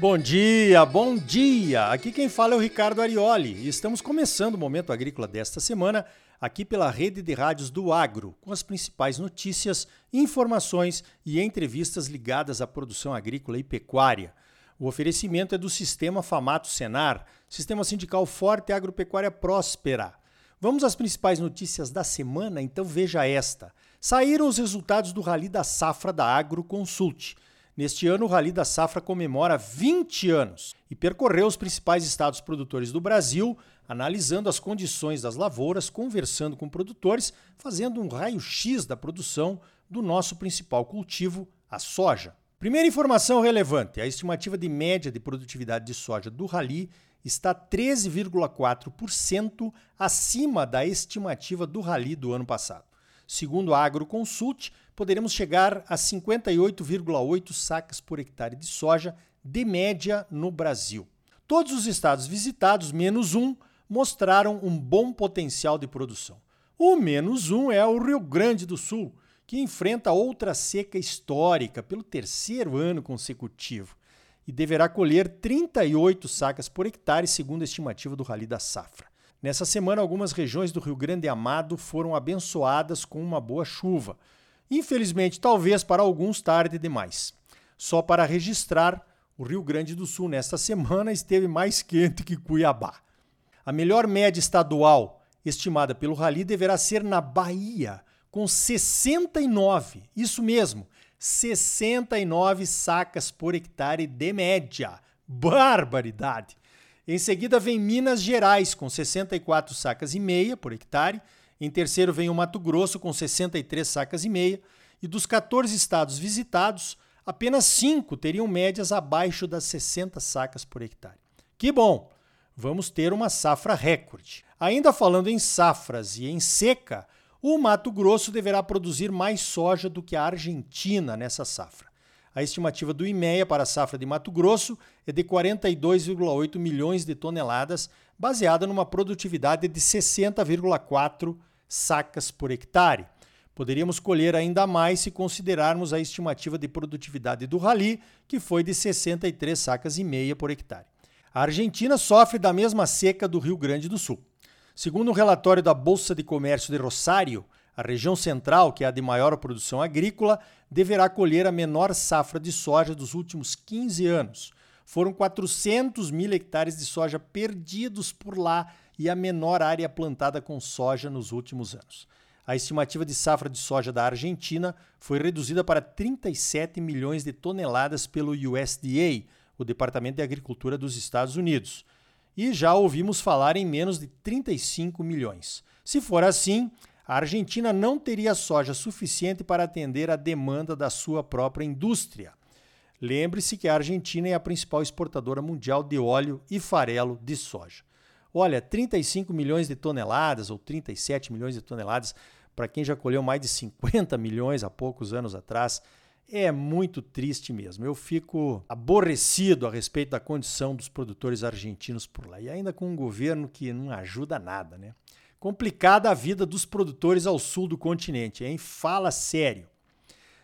Bom dia, bom dia! Aqui quem fala é o Ricardo Arioli e estamos começando o Momento Agrícola desta semana aqui pela rede de rádios do Agro, com as principais notícias, informações e entrevistas ligadas à produção agrícola e pecuária. O oferecimento é do Sistema Famato Senar, Sistema Sindical Forte e Agropecuária Próspera. Vamos às principais notícias da semana? Então veja esta. Saíram os resultados do Rally da Safra da Agro Consult. Neste ano, o Rally da Safra comemora 20 anos e percorreu os principais estados produtores do Brasil, analisando as condições das lavouras, conversando com produtores, fazendo um raio-x da produção do nosso principal cultivo, a soja. Primeira informação relevante: a estimativa de média de produtividade de soja do Rally está 13,4% acima da estimativa do Rally do ano passado. Segundo a AgroConsult, poderemos chegar a 58,8 sacas por hectare de soja de média no Brasil. Todos os estados visitados, menos um, mostraram um bom potencial de produção. O menos um é o Rio Grande do Sul, que enfrenta outra seca histórica pelo terceiro ano consecutivo e deverá colher 38 sacas por hectare, segundo a estimativa do Rally da Safra. Nessa semana, algumas regiões do Rio Grande Amado foram abençoadas com uma boa chuva, Infelizmente, talvez para alguns tarde demais. Só para registrar, o Rio Grande do Sul nesta semana esteve mais quente que Cuiabá. A melhor média estadual estimada pelo Rally deverá ser na Bahia, com 69, isso mesmo, 69 sacas por hectare de média. Barbaridade! Em seguida vem Minas Gerais com 64 sacas e meia por hectare em terceiro vem o Mato Grosso, com 63 sacas e meia. E dos 14 estados visitados, apenas 5 teriam médias abaixo das 60 sacas por hectare. Que bom! Vamos ter uma safra recorde. Ainda falando em safras e em seca, o Mato Grosso deverá produzir mais soja do que a Argentina nessa safra. A estimativa do IMEA para a safra de Mato Grosso é de 42,8 milhões de toneladas, baseada numa produtividade de 60,4 sacas por hectare. Poderíamos colher ainda mais se considerarmos a estimativa de produtividade do Rally, que foi de 63 sacas e meia por hectare. A Argentina sofre da mesma seca do Rio Grande do Sul. Segundo um relatório da Bolsa de Comércio de Rosário, a região central, que é a de maior produção agrícola, deverá colher a menor safra de soja dos últimos 15 anos. Foram 400 mil hectares de soja perdidos por lá e a menor área plantada com soja nos últimos anos. A estimativa de safra de soja da Argentina foi reduzida para 37 milhões de toneladas pelo USDA, o Departamento de Agricultura dos Estados Unidos. E já ouvimos falar em menos de 35 milhões. Se for assim, a Argentina não teria soja suficiente para atender a demanda da sua própria indústria. Lembre-se que a Argentina é a principal exportadora mundial de óleo e farelo de soja. Olha, 35 milhões de toneladas ou 37 milhões de toneladas, para quem já colheu mais de 50 milhões há poucos anos atrás, é muito triste mesmo. Eu fico aborrecido a respeito da condição dos produtores argentinos por lá. E ainda com um governo que não ajuda nada, né? Complicada a vida dos produtores ao sul do continente, hein? Fala sério.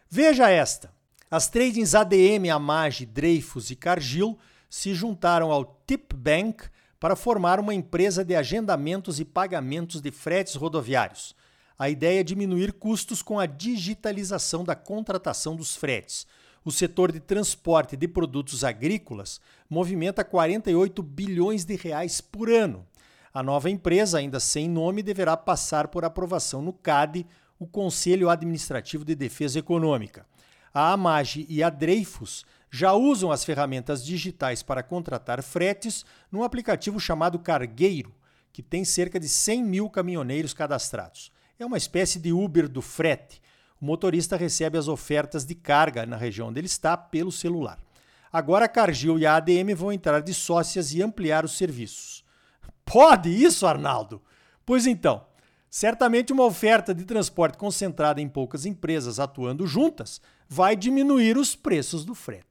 Veja esta. As tradings ADM, Amage, Dreyfus e Cargill se juntaram ao Tip Bank para formar uma empresa de agendamentos e pagamentos de fretes rodoviários. A ideia é diminuir custos com a digitalização da contratação dos fretes. O setor de transporte de produtos agrícolas movimenta 48 bilhões de reais por ano. A nova empresa, ainda sem nome, deverá passar por aprovação no CAD, o Conselho Administrativo de Defesa Econômica. A Amage e a Dreyfus já usam as ferramentas digitais para contratar fretes num aplicativo chamado Cargueiro, que tem cerca de 100 mil caminhoneiros cadastrados. É uma espécie de Uber do frete. O motorista recebe as ofertas de carga na região onde ele está pelo celular. Agora a Cargill e a ADM vão entrar de sócias e ampliar os serviços. Pode isso, Arnaldo? Pois então, certamente uma oferta de transporte concentrada em poucas empresas atuando juntas vai diminuir os preços do frete.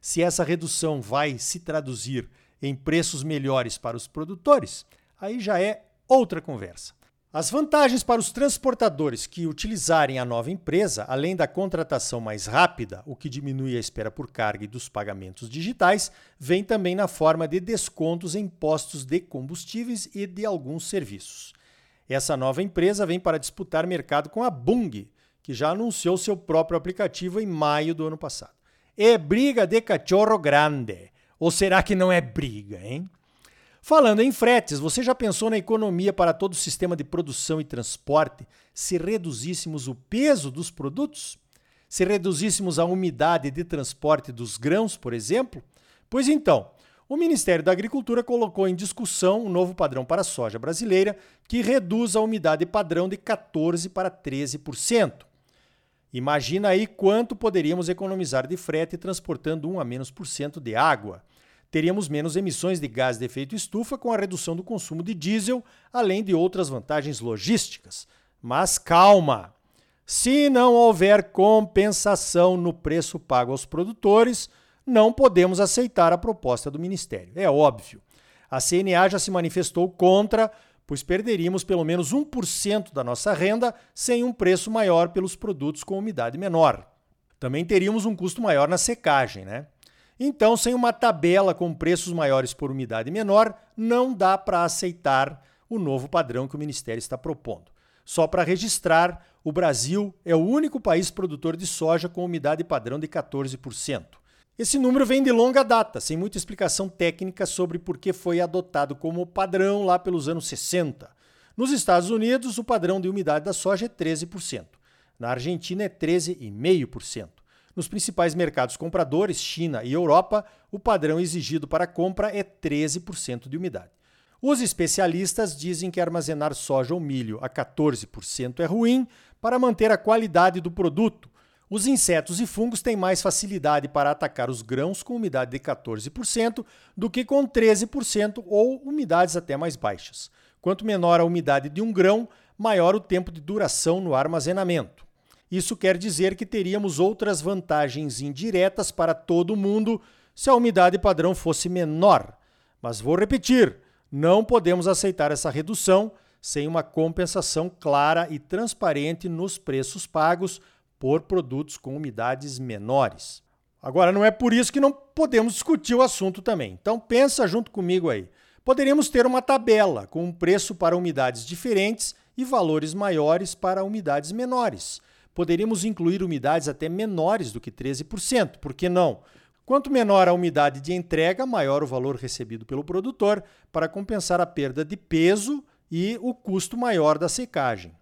Se essa redução vai se traduzir em preços melhores para os produtores, aí já é outra conversa. As vantagens para os transportadores que utilizarem a nova empresa, além da contratação mais rápida, o que diminui a espera por carga e dos pagamentos digitais, vem também na forma de descontos em postos de combustíveis e de alguns serviços. Essa nova empresa vem para disputar mercado com a Bung, que já anunciou seu próprio aplicativo em maio do ano passado. É briga de cachorro grande. Ou será que não é briga, hein? Falando em fretes, você já pensou na economia para todo o sistema de produção e transporte se reduzíssemos o peso dos produtos? Se reduzíssemos a umidade de transporte dos grãos, por exemplo? Pois então, o Ministério da Agricultura colocou em discussão um novo padrão para a soja brasileira que reduz a umidade padrão de 14% para 13%. Imagina aí quanto poderíamos economizar de frete transportando 1 a menos por cento de água teríamos menos emissões de gás de efeito estufa com a redução do consumo de diesel, além de outras vantagens logísticas. Mas calma! Se não houver compensação no preço pago aos produtores, não podemos aceitar a proposta do Ministério. É óbvio. A CNA já se manifestou contra, pois perderíamos pelo menos 1% da nossa renda sem um preço maior pelos produtos com umidade menor. Também teríamos um custo maior na secagem, né? Então, sem uma tabela com preços maiores por umidade menor, não dá para aceitar o novo padrão que o Ministério está propondo. Só para registrar, o Brasil é o único país produtor de soja com umidade padrão de 14%. Esse número vem de longa data, sem muita explicação técnica sobre por que foi adotado como padrão lá pelos anos 60. Nos Estados Unidos, o padrão de umidade da soja é 13%. Na Argentina é 13,5%. Nos principais mercados compradores, China e Europa, o padrão exigido para compra é 13% de umidade. Os especialistas dizem que armazenar soja ou milho a 14% é ruim para manter a qualidade do produto. Os insetos e fungos têm mais facilidade para atacar os grãos com umidade de 14% do que com 13% ou umidades até mais baixas. Quanto menor a umidade de um grão, maior o tempo de duração no armazenamento. Isso quer dizer que teríamos outras vantagens indiretas para todo mundo se a umidade padrão fosse menor. Mas vou repetir: não podemos aceitar essa redução sem uma compensação clara e transparente nos preços pagos por produtos com umidades menores. Agora, não é por isso que não podemos discutir o assunto também. Então, pensa junto comigo aí. Poderíamos ter uma tabela com um preço para umidades diferentes e valores maiores para umidades menores poderíamos incluir umidades até menores do que 13%. Por que não? Quanto menor a umidade de entrega, maior o valor recebido pelo produtor para compensar a perda de peso e o custo maior da secagem.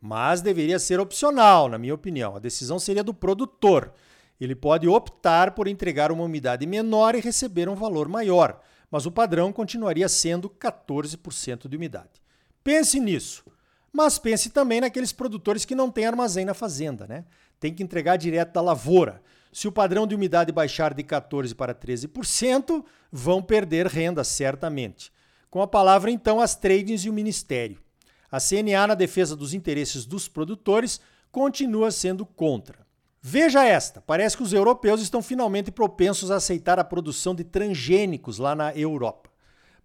Mas deveria ser opcional, na minha opinião. A decisão seria do produtor. Ele pode optar por entregar uma umidade menor e receber um valor maior, mas o padrão continuaria sendo 14% de umidade. Pense nisso. Mas pense também naqueles produtores que não têm armazém na fazenda, né? Tem que entregar direto da lavoura. Se o padrão de umidade baixar de 14% para 13%, vão perder renda, certamente. Com a palavra, então, as tradings e o Ministério. A CNA, na defesa dos interesses dos produtores, continua sendo contra. Veja esta: parece que os europeus estão finalmente propensos a aceitar a produção de transgênicos lá na Europa.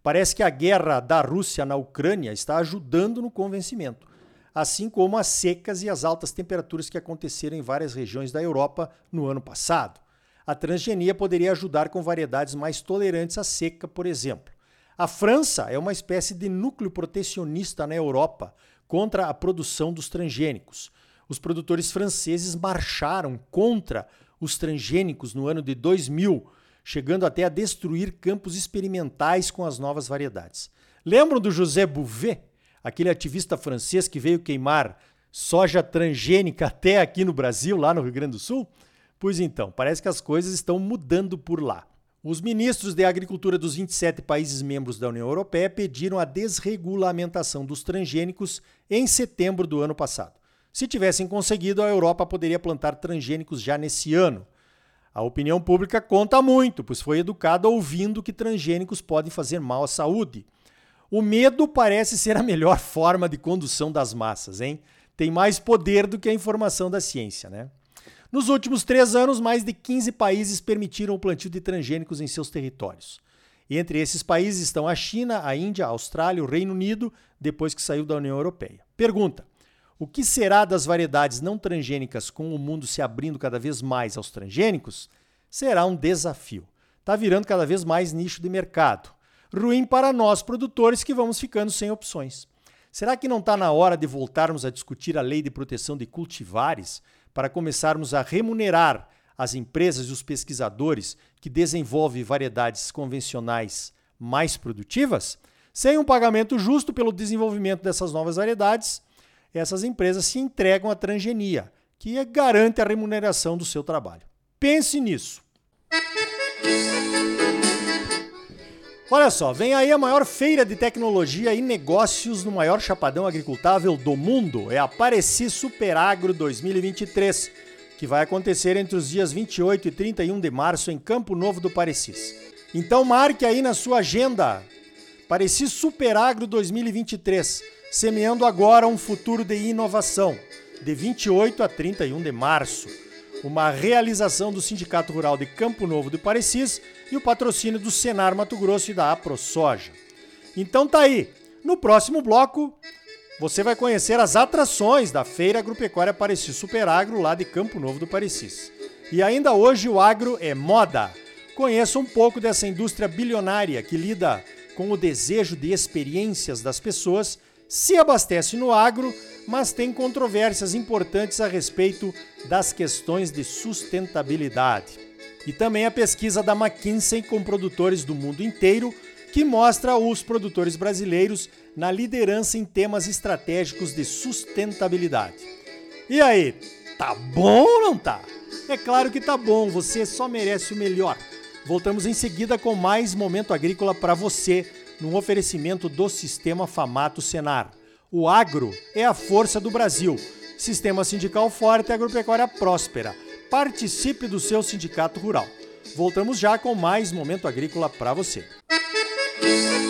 Parece que a guerra da Rússia na Ucrânia está ajudando no convencimento, assim como as secas e as altas temperaturas que aconteceram em várias regiões da Europa no ano passado. A transgenia poderia ajudar com variedades mais tolerantes à seca, por exemplo. A França é uma espécie de núcleo protecionista na Europa contra a produção dos transgênicos. Os produtores franceses marcharam contra os transgênicos no ano de 2000 chegando até a destruir campos experimentais com as novas variedades. Lembram do José Bouvet, aquele ativista francês que veio queimar soja transgênica até aqui no Brasil, lá no Rio Grande do Sul? Pois então, parece que as coisas estão mudando por lá. Os ministros de Agricultura dos 27 países membros da União Europeia pediram a desregulamentação dos transgênicos em setembro do ano passado. Se tivessem conseguido, a Europa poderia plantar transgênicos já nesse ano. A opinião pública conta muito, pois foi educada ouvindo que transgênicos podem fazer mal à saúde. O medo parece ser a melhor forma de condução das massas, hein? Tem mais poder do que a informação da ciência, né? Nos últimos três anos, mais de 15 países permitiram o plantio de transgênicos em seus territórios. Entre esses países estão a China, a Índia, a Austrália, o Reino Unido, depois que saiu da União Europeia. Pergunta: o que será das variedades não transgênicas com o mundo se abrindo cada vez mais aos transgênicos? Será um desafio. Está virando cada vez mais nicho de mercado. Ruim para nós produtores que vamos ficando sem opções. Será que não está na hora de voltarmos a discutir a lei de proteção de cultivares para começarmos a remunerar as empresas e os pesquisadores que desenvolvem variedades convencionais mais produtivas? Sem um pagamento justo pelo desenvolvimento dessas novas variedades, essas empresas se entregam à transgenia, que garante a remuneração do seu trabalho. Pense nisso. Olha só, vem aí a maior feira de tecnologia e negócios no maior chapadão agricultável do mundo. É a Pareci Superagro 2023, que vai acontecer entre os dias 28 e 31 de março em Campo Novo do Parecis. Então marque aí na sua agenda. Pareci Superagro 2023, semeando agora um futuro de inovação, de 28 a 31 de março uma realização do Sindicato Rural de Campo Novo do Parecis e o patrocínio do Senar Mato Grosso e da AproSoja. Então tá aí. No próximo bloco, você vai conhecer as atrações da Feira Agropecuária Parecis Superagro lá de Campo Novo do Parecis. E ainda hoje o agro é moda. Conheça um pouco dessa indústria bilionária que lida com o desejo de experiências das pessoas, se abastece no agro mas tem controvérsias importantes a respeito das questões de sustentabilidade. E também a pesquisa da McKinsey com produtores do mundo inteiro, que mostra os produtores brasileiros na liderança em temas estratégicos de sustentabilidade. E aí, tá bom ou não tá? É claro que tá bom, você só merece o melhor. Voltamos em seguida com mais momento agrícola para você, num oferecimento do Sistema Famato Senar. O agro é a força do Brasil. Sistema sindical forte e agropecuária próspera. Participe do seu sindicato rural. Voltamos já com mais momento agrícola para você. Música